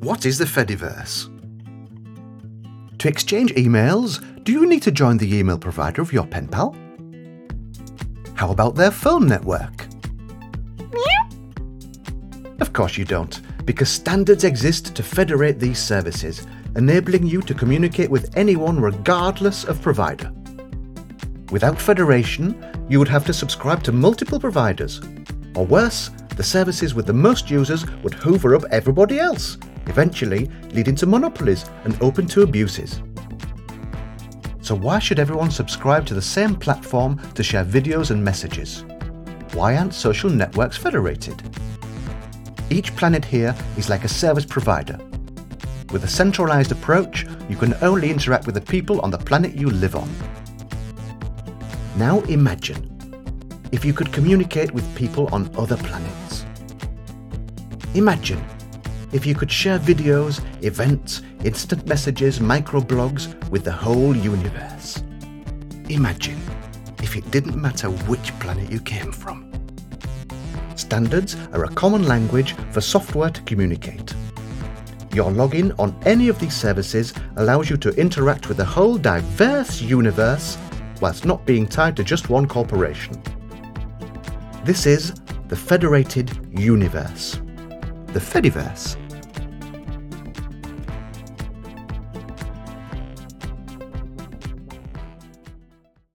What is the Fediverse? To exchange emails, do you need to join the email provider of your pen pal? How about their phone network? Of course you don't, because standards exist to federate these services, enabling you to communicate with anyone regardless of provider. Without federation, you would have to subscribe to multiple providers. Or worse, the services with the most users would hoover up everybody else, eventually leading to monopolies and open to abuses. So why should everyone subscribe to the same platform to share videos and messages? Why aren't social networks federated? Each planet here is like a service provider. With a centralized approach, you can only interact with the people on the planet you live on. Now imagine if you could communicate with people on other planets. Imagine if you could share videos, events, instant messages, microblogs with the whole universe. Imagine if it didn't matter which planet you came from. Standards are a common language for software to communicate. Your login on any of these services allows you to interact with the whole diverse universe whilst not being tied to just one corporation. This is the Federated Universe, the Fediverse.